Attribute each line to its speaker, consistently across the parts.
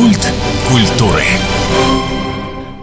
Speaker 1: Культ культуры.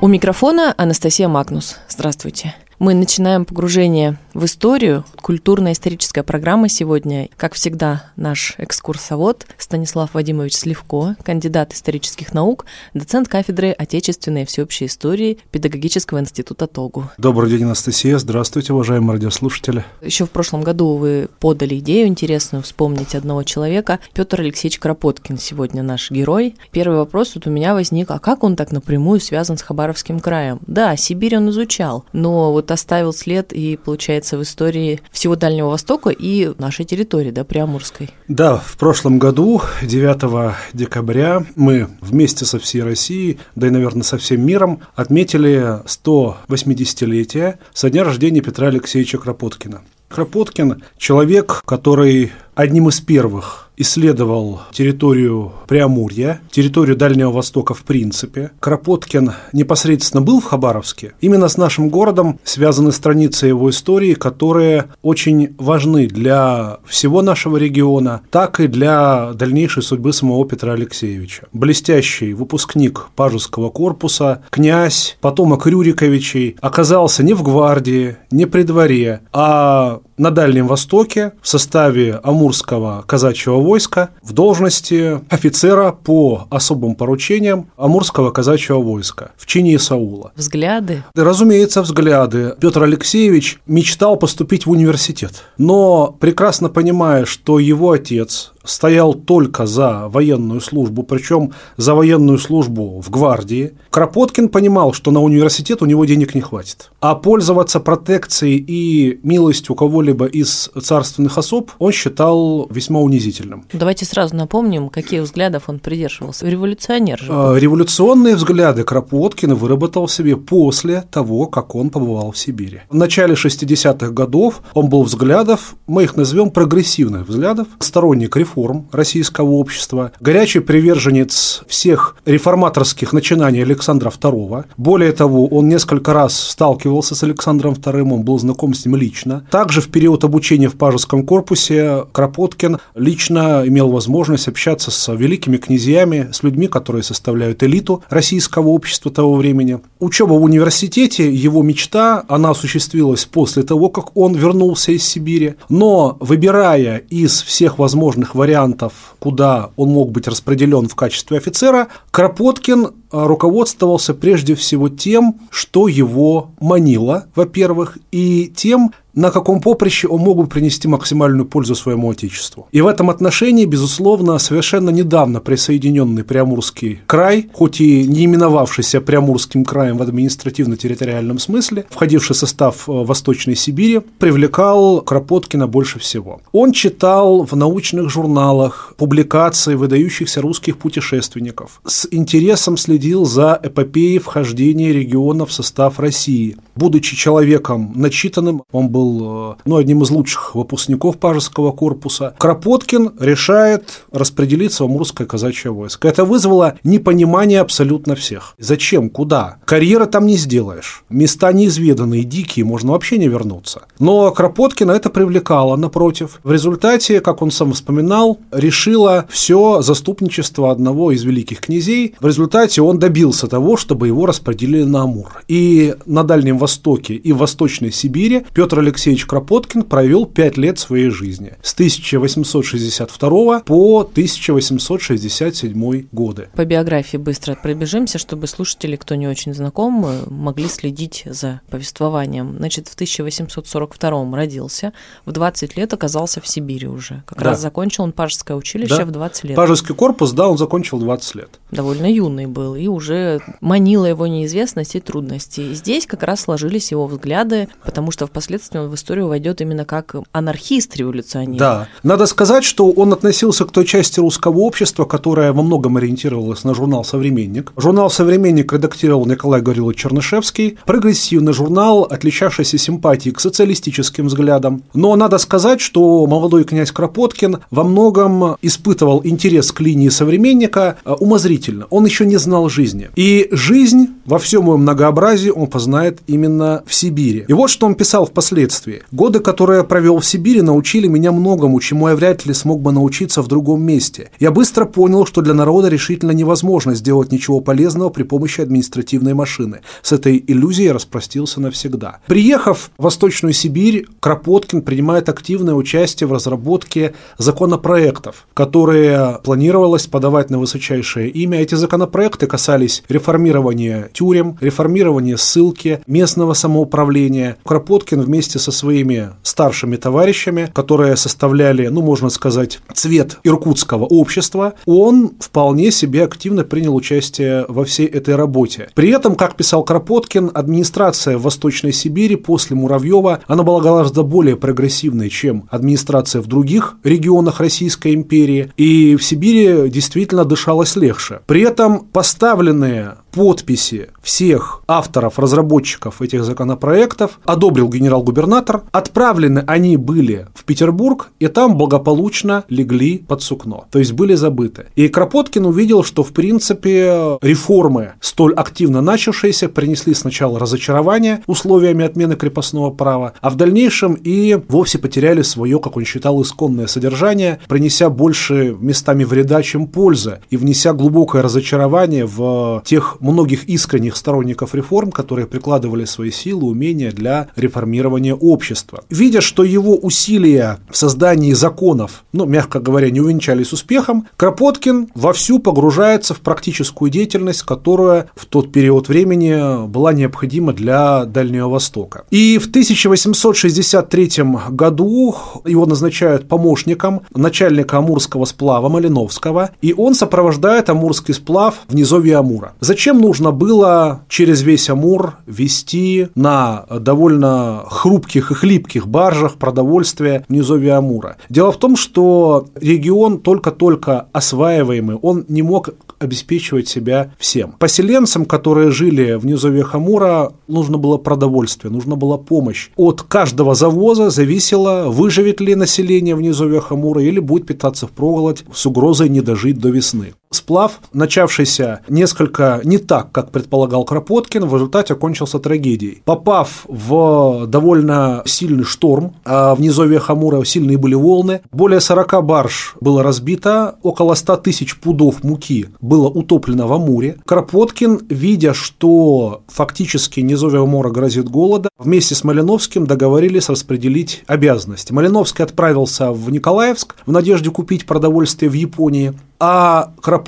Speaker 2: У микрофона Анастасия Магнус. Здравствуйте. Мы начинаем погружение в историю. Культурно-историческая программа сегодня. Как всегда, наш экскурсовод Станислав Вадимович Сливко, кандидат исторических наук, доцент кафедры отечественной и всеобщей истории Педагогического института ТОГУ.
Speaker 3: Добрый день, Анастасия. Здравствуйте, уважаемые радиослушатели.
Speaker 2: Еще в прошлом году вы подали идею интересную вспомнить одного человека. Петр Алексеевич Кропоткин сегодня наш герой. Первый вопрос вот у меня возник, а как он так напрямую связан с Хабаровским краем? Да, Сибирь он изучал, но вот оставил след и, получается, в истории всего Дальнего Востока и нашей территории, да, Приамурской.
Speaker 3: Да, в прошлом году, 9 декабря, мы вместе со всей Россией, да и, наверное, со всем миром, отметили 180-летие со дня рождения Петра Алексеевича Кропоткина. Кропоткин – человек, который одним из первых исследовал территорию Преамурья, территорию Дальнего Востока в принципе. Кропоткин непосредственно был в Хабаровске. Именно с нашим городом связаны страницы его истории, которые очень важны для всего нашего региона, так и для дальнейшей судьбы самого Петра Алексеевича. Блестящий выпускник Пажеского корпуса, князь, потомок Рюриковичей, оказался не в гвардии, не при дворе, а на Дальнем Востоке в составе Амурского казачьего войска в должности офицера по особым поручениям Амурского казачьего войска в чине Саула.
Speaker 2: Взгляды?
Speaker 3: Разумеется, взгляды. Петр Алексеевич мечтал поступить в университет, но прекрасно понимая, что его отец стоял только за военную службу, причем за военную службу в гвардии. Кропоткин понимал, что на университет у него денег не хватит. А пользоваться протекцией и милостью кого-либо из царственных особ он считал весьма унизительным.
Speaker 2: Давайте сразу напомним, какие взглядов он придерживался. Революционер же.
Speaker 3: Был. А, революционные взгляды Кропоткин выработал себе после того, как он побывал в Сибири. В начале 60-х годов он был взглядов, мы их назовем прогрессивных взглядов, сторонник реформ реформ российского общества, горячий приверженец всех реформаторских начинаний Александра II. Более того, он несколько раз сталкивался с Александром II, он был знаком с ним лично. Также в период обучения в Пажеском корпусе Кропоткин лично имел возможность общаться с великими князьями, с людьми, которые составляют элиту российского общества того времени. Учеба в университете, его мечта, она осуществилась после того, как он вернулся из Сибири. Но выбирая из всех возможных вариантов вариантов, куда он мог быть распределен в качестве офицера, Кропоткин а, руководствовался прежде всего тем, что его манило, во-первых, и тем, на каком поприще он мог бы принести максимальную пользу своему отечеству. И в этом отношении, безусловно, совершенно недавно присоединенный Приамурский край, хоть и не именовавшийся Приамурским краем в административно-территориальном смысле, входивший в состав э, Восточной Сибири, привлекал Кропоткина больше всего. Он читал в научных журналах публикации выдающихся русских путешественников, с интересом следил за эпопеей вхождения региона в состав России. Будучи человеком начитанным, он был был э, ну, одним из лучших выпускников Пажеского корпуса, Кропоткин решает распределиться в Амурское казачье войско. Это вызвало непонимание абсолютно всех. Зачем? Куда? Карьера там не сделаешь. Места неизведанные, дикие, можно вообще не вернуться. Но Кропоткина это привлекало, напротив. В результате, как он сам вспоминал, решило все заступничество одного из великих князей. В результате он добился того, чтобы его распределили на Амур. И на Дальнем Востоке, и в Восточной Сибири Петр Алексеевич Алексеевич Кропоткин провел пять лет своей жизни с 1862 по 1867 годы.
Speaker 2: По биографии быстро пробежимся, чтобы слушатели, кто не очень знаком, могли следить за повествованием. Значит, в 1842 родился, в 20 лет оказался в Сибири уже. Как да. раз закончил он Пажеское училище да. в 20 лет.
Speaker 3: Пажеский корпус, да, он закончил 20 лет.
Speaker 2: Довольно юный был, и уже манила его неизвестность и трудности. И здесь как раз сложились его взгляды, потому что впоследствии в историю войдет именно как анархист-революционер.
Speaker 3: Да. Надо сказать, что он относился к той части русского общества, которая во многом ориентировалась на журнал «Современник». Журнал «Современник» редактировал Николай Гаврилович Чернышевский. Прогрессивный журнал, отличавшийся симпатией к социалистическим взглядам. Но надо сказать, что молодой князь Кропоткин во многом испытывал интерес к линии «Современника» э, умозрительно. Он еще не знал жизни. И жизнь во всем ее многообразии он познает именно в Сибири. И вот что он писал впоследствии путешествии. Годы, которые я провел в Сибири, научили меня многому, чему я вряд ли смог бы научиться в другом месте. Я быстро понял, что для народа решительно невозможно сделать ничего полезного при помощи административной машины. С этой иллюзией я распростился навсегда. Приехав в Восточную Сибирь, Кропоткин принимает активное участие в разработке законопроектов, которые планировалось подавать на высочайшее имя. Эти законопроекты касались реформирования тюрем, реформирования ссылки, местного самоуправления. Кропоткин вместе со своими старшими товарищами, которые составляли, ну, можно сказать, цвет иркутского общества, он вполне себе активно принял участие во всей этой работе. При этом, как писал Кропоткин, администрация в Восточной Сибири после Муравьева, она была гораздо более прогрессивной, чем администрация в других регионах Российской империи, и в Сибири действительно дышалось легче. При этом поставленные подписи всех авторов, разработчиков этих законопроектов одобрил генерал-губернатор. Отправлены они были в Петербург, и там благополучно легли под сукно. То есть были забыты. И Кропоткин увидел, что в принципе реформы, столь активно начавшиеся, принесли сначала разочарование условиями отмены крепостного права, а в дальнейшем и вовсе потеряли свое, как он считал, исконное содержание, принеся больше местами вреда, чем пользы, и внеся глубокое разочарование в тех многих искренних сторонников реформ, которые прикладывали свои силы, умения для реформирования общества. Видя, что его усилия в создании законов, ну, мягко говоря, не увенчались успехом, Кропоткин вовсю погружается в практическую деятельность, которая в тот период времени была необходима для Дальнего Востока. И в 1863 году его назначают помощником начальника Амурского сплава Малиновского, и он сопровождает Амурский сплав в низовье Амура. Зачем нужно было через весь Амур вести на довольно хрупких и хлипких баржах продовольствие в низовье Амура? Дело в том, что регион только-только осваиваемый, он не мог обеспечивать себя всем. Поселенцам, которые жили в низовье Амура, нужно было продовольствие, нужна была помощь. От каждого завоза зависело, выживет ли население в низовье Амура или будет питаться в впроголодь с угрозой не дожить до весны. Сплав, начавшийся несколько не так, как предполагал Кропоткин, в результате окончился трагедией. Попав в довольно сильный шторм, а в низовье Хамура сильные были волны, более 40 барж было разбито, около 100 тысяч пудов муки было утоплено в Амуре. Кропоткин, видя, что фактически низовье Амура грозит голода, вместе с Малиновским договорились распределить обязанности. Малиновский отправился в Николаевск в надежде купить продовольствие в Японии, а Кропоткин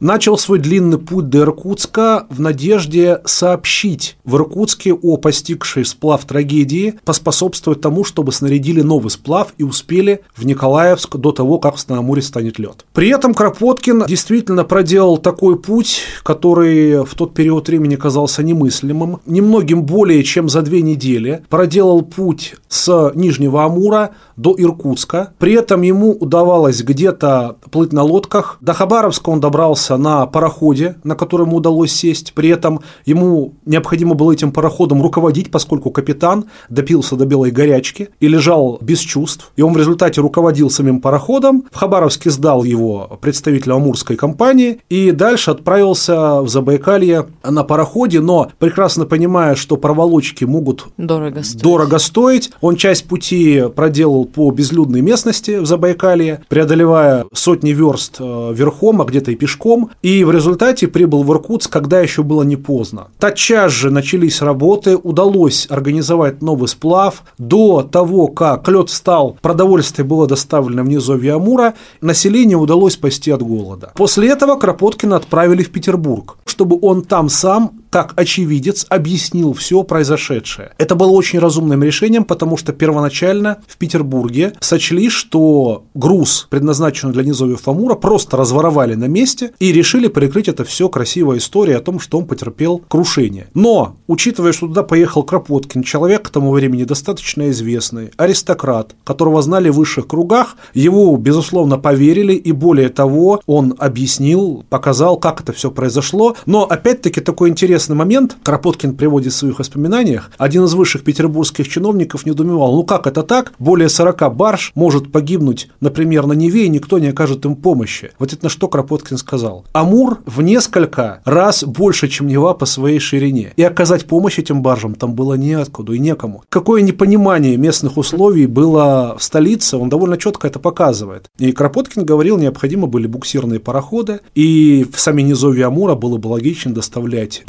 Speaker 3: начал свой длинный путь до Иркутска в надежде сообщить в Иркутске о постигшей сплав трагедии, поспособствовать тому, чтобы снарядили новый сплав и успели в Николаевск до того, как в Станомуре станет лед. При этом Кропоткин действительно проделал такой путь, который в тот период времени казался немыслимым. Немногим более чем за две недели проделал путь с Нижнего Амура до Иркутска. При этом ему удавалось где-то плыть на лодках. До Хабаровска он добрался на пароходе, на который ему удалось сесть. При этом ему необходимо было этим пароходом руководить, поскольку капитан допился до белой горячки и лежал без чувств. И он в результате руководил самим пароходом. В Хабаровске сдал его представителю Амурской компании и дальше отправился в Забайкалье на пароходе, но прекрасно понимая, что проволочки могут
Speaker 2: дорого стоить,
Speaker 3: дорого стоить он часть пути проделал по безлюдной местности в Забайкалье, преодолевая сотни верст э, верхом, а где-то пешком, и в результате прибыл в Иркутск, когда еще было не поздно. Тотчас же начались работы, удалось организовать новый сплав. До того, как лед встал, продовольствие было доставлено в низовье Амура, население удалось спасти от голода. После этого Кропоткина отправили в Петербург, чтобы он там сам как очевидец объяснил все произошедшее. Это было очень разумным решением, потому что первоначально в Петербурге сочли, что груз, предназначенный для низовьев Амура, просто разворовали на месте и решили прикрыть это все красивой историей о том, что он потерпел крушение. Но, учитывая, что туда поехал Кропоткин, человек к тому времени достаточно известный, аристократ, которого знали в высших кругах, его, безусловно, поверили, и более того, он объяснил, показал, как это все произошло. Но, опять-таки, такой интересный интересный момент. Кропоткин приводит в своих воспоминаниях. Один из высших петербургских чиновников недоумевал, ну как это так? Более 40 барж может погибнуть, например, на Неве, и никто не окажет им помощи. Вот это на что Кропоткин сказал. Амур в несколько раз больше, чем Нева по своей ширине. И оказать помощь этим баржам там было неоткуда и некому. Какое непонимание местных условий было в столице, он довольно четко это показывает. И Кропоткин говорил, необходимы были буксирные пароходы, и в сами низовья Амура было бы логично доставлять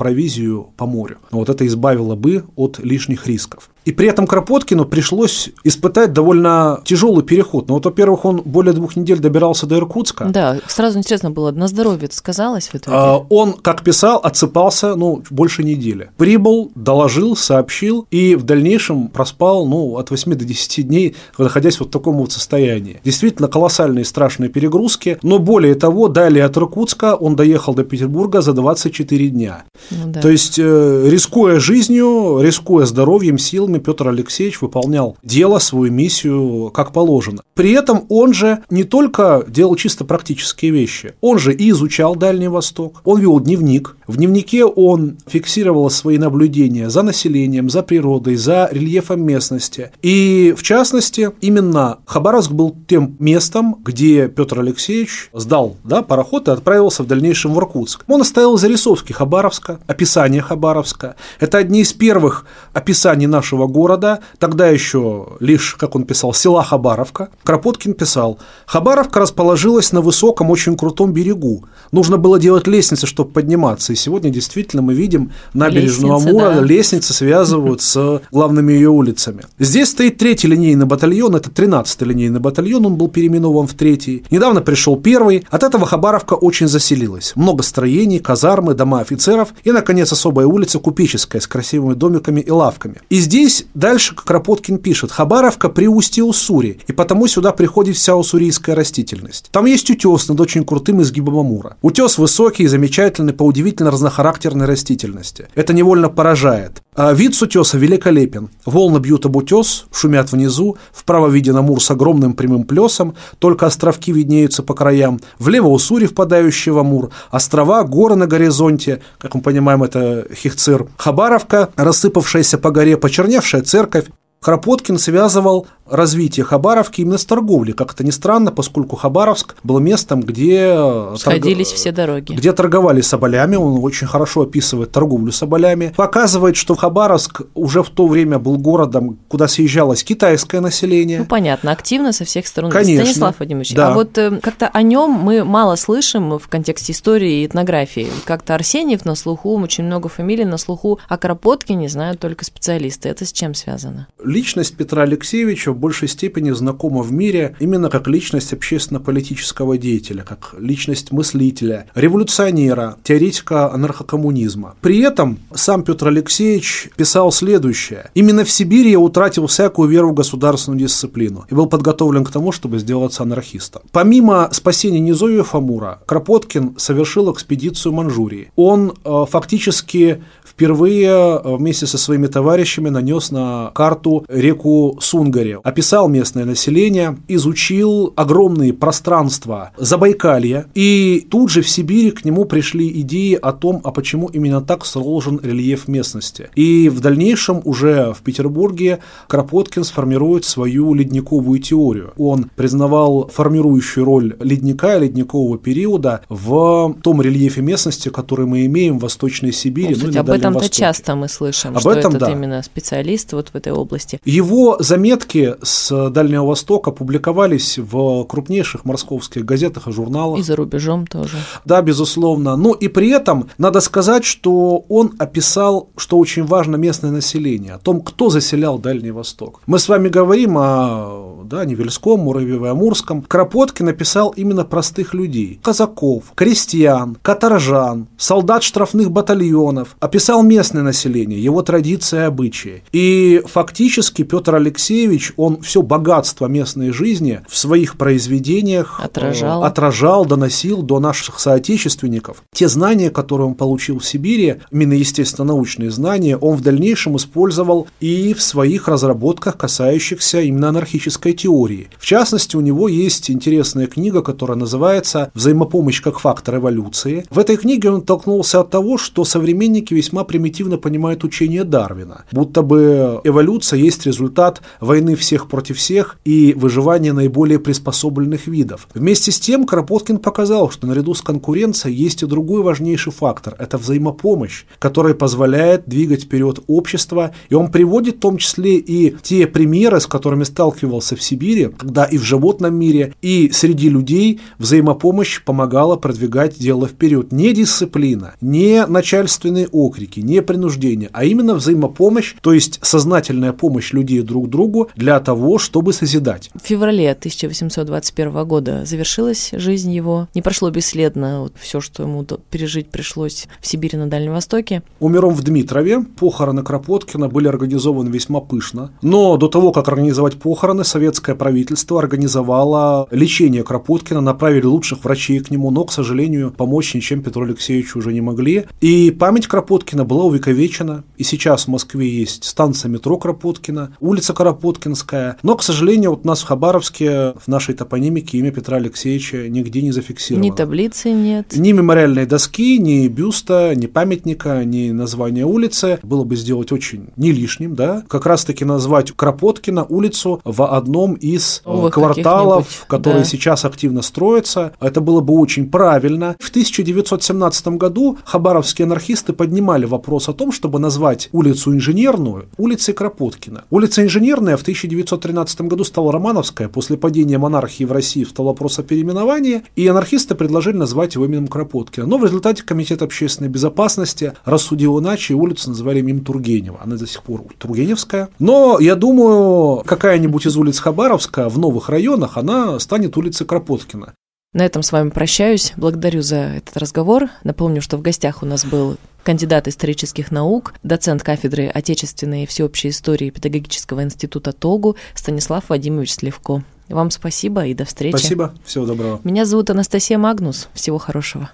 Speaker 3: по морю. Вот это избавило бы от лишних рисков. И при этом Кропоткину пришлось испытать довольно тяжелый переход. Ну вот, во-первых, он более двух недель добирался до Иркутска.
Speaker 2: Да, сразу интересно было, на здоровье это сказалось в итоге?
Speaker 3: А, он, как писал, отсыпался, ну, больше недели. Прибыл, доложил, сообщил, и в дальнейшем проспал, ну, от 8 до 10 дней, находясь вот в таком вот состоянии. Действительно, колоссальные страшные перегрузки, но более того, далее от Иркутска он доехал до Петербурга за 24 дня. Ну, да. То есть, э, рискуя жизнью, рискуя здоровьем, силами, время Петр Алексеевич выполнял дело, свою миссию как положено. При этом он же не только делал чисто практические вещи, он же и изучал Дальний Восток, он вел дневник. В дневнике он фиксировал свои наблюдения за населением, за природой, за рельефом местности. И, в частности, именно Хабаровск был тем местом, где Петр Алексеевич сдал да, пароход и отправился в дальнейшем в Иркутск. Он оставил зарисовки Хабаровска, описание Хабаровска. Это одни из первых описаний нашего города, тогда еще лишь, как он писал, села Хабаровка. Кропоткин писал, Хабаровка расположилась на высоком, очень крутом берегу. Нужно было делать лестницы, чтобы подниматься. Сегодня действительно мы видим набережную лестницы, Амура, да. лестницы связывают с главными ее улицами. Здесь стоит третий линейный батальон, это 13-й линейный батальон, он был переименован в третий. Недавно пришел первый. От этого Хабаровка очень заселилась. Много строений, казармы, дома офицеров и, наконец, особая улица Купеческая с красивыми домиками и лавками. И здесь Здесь дальше Кропоткин пишет, Хабаровка при устье Уссури, и потому сюда приходит вся уссурийская растительность. Там есть утес над очень крутым изгибом Амура. Утес высокий и замечательный по удивительно разнохарактерной растительности. Это невольно поражает. А вид с утеса великолепен. Волны бьют об утес, шумят внизу, вправо виден Амур с огромным прямым плесом, только островки виднеются по краям, влево Уссури, впадающий в Амур, острова, горы на горизонте, как мы понимаем, это Хихцир, Хабаровка, рассыпавшаяся по горе, почерневшая церковь, Кропоткин связывал развитие Хабаровки именно с торговлей. Как это ни странно, поскольку Хабаровск был местом, где...
Speaker 2: Э, Сходились торг... все дороги.
Speaker 3: Где торговали соболями, он очень хорошо описывает торговлю соболями. Показывает, что Хабаровск уже в то время был городом, куда съезжалось китайское население.
Speaker 2: Ну, понятно, активно со всех сторон.
Speaker 3: Конечно.
Speaker 2: Станислав Владимирович,
Speaker 3: да.
Speaker 2: а вот э, как-то о нем мы мало слышим в контексте истории и этнографии. Как-то Арсеньев на слуху, очень много фамилий на слуху, а Кропоткине знают только специалисты. Это с чем связано?
Speaker 3: Личность Петра Алексеевича большей степени знакома в мире именно как личность общественно-политического деятеля, как личность мыслителя, революционера, теоретика анархокоммунизма. При этом сам Петр Алексеевич писал следующее. «Именно в Сибири я утратил всякую веру в государственную дисциплину и был подготовлен к тому, чтобы сделаться анархистом». Помимо спасения Низовья Фамура, Кропоткин совершил экспедицию Манчжурии. Он э, фактически впервые э, вместе со своими товарищами нанес на карту реку Сунгаре, описал местное население, изучил огромные пространства Забайкалья, и тут же в Сибири к нему пришли идеи о том, а почему именно так сложен рельеф местности. И в дальнейшем уже в Петербурге Кропоткин сформирует свою ледниковую теорию. Он признавал формирующую роль ледника и ледникового периода в том рельефе местности, который мы имеем в Восточной Сибири,
Speaker 2: ну, ну и об этом-то часто мы слышим,
Speaker 3: об
Speaker 2: что
Speaker 3: этом,
Speaker 2: этот
Speaker 3: да.
Speaker 2: именно специалист вот в этой области.
Speaker 3: Его заметки с Дальнего Востока публиковались в крупнейших московских газетах и журналах.
Speaker 2: И за рубежом тоже.
Speaker 3: Да, безусловно. Но и при этом надо сказать, что он описал, что очень важно местное население, о том, кто заселял Дальний Восток. Мы с вами говорим о да, Невельском, Муравьеве, Амурском. Кропоткин написал именно простых людей. Казаков, крестьян, каторжан, солдат штрафных батальонов. Описал местное население, его традиции и обычаи. И фактически Петр Алексеевич, он все богатство местной жизни в своих произведениях
Speaker 2: отражал,
Speaker 3: э, отражал доносил до наших соотечественников. Те знания, которые он получил в Сибири, именно естественно-научные знания, он в дальнейшем использовал и в своих разработках, касающихся именно анархической теории. В частности, у него есть интересная книга, которая называется «Взаимопомощь как фактор эволюции». В этой книге он толкнулся от того, что современники весьма примитивно понимают учение Дарвина, будто бы эволюция есть результат войны всех против всех и выживания наиболее приспособленных видов. Вместе с тем Кропоткин показал, что наряду с конкуренцией есть и другой важнейший фактор – это взаимопомощь, которая позволяет двигать вперед общество, и он приводит в том числе и те примеры, с которыми сталкивался в Сибири, когда и в животном мире, и среди людей взаимопомощь помогала продвигать дело вперед. Не дисциплина, не начальственные окрики, не принуждение, а именно взаимопомощь, то есть сознательная помощь людей друг другу для того, чтобы созидать.
Speaker 2: В феврале 1821 года завершилась жизнь его. Не прошло бесследно вот все, что ему пережить пришлось в Сибири на Дальнем Востоке.
Speaker 3: Умер он в Дмитрове. Похороны Кропоткина были организованы весьма пышно. Но до того, как организовать похороны, советское правительство организовало лечение Кропоткина, направили лучших врачей к нему, но, к сожалению, помочь ничем Петру Алексеевичу уже не могли. И память Кропоткина была увековечена. И сейчас в Москве есть станция метро Кропоткина, улица Кропоткинская. Но, к сожалению, вот у нас в Хабаровске, в нашей топонимике имя Петра Алексеевича нигде не зафиксировано.
Speaker 2: Ни таблицы нет.
Speaker 3: Ни мемориальной доски, ни бюста, ни памятника, ни названия улицы. Было бы сделать очень не лишним, да, как раз-таки назвать Кропоткина улицу в одном из э, Новых кварталов, которые да. сейчас активно строятся. Это было бы очень правильно. В 1917 году хабаровские анархисты поднимали вопрос о том, чтобы назвать улицу Инженерную улицей Кропоткина. Улица Инженерная в 1913 году стала Романовская. После падения монархии в России встал вопрос о переименовании, и анархисты предложили назвать его именем Кропоткина. Но в результате Комитет общественной безопасности рассудил иначе, и улицу называли именем Тургенева. Она до сих пор Тургеневская. Но я думаю, какая-нибудь из улиц Хабаровска в новых районах, она станет улицей Кропоткина.
Speaker 2: На этом с вами прощаюсь. Благодарю за этот разговор. Напомню, что в гостях у нас был кандидат исторических наук, доцент кафедры отечественной и всеобщей истории Педагогического института ТОГУ Станислав Вадимович Сливко. Вам спасибо и до встречи.
Speaker 3: Спасибо, всего доброго.
Speaker 2: Меня зовут Анастасия Магнус. Всего хорошего.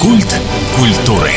Speaker 1: Культ культуры.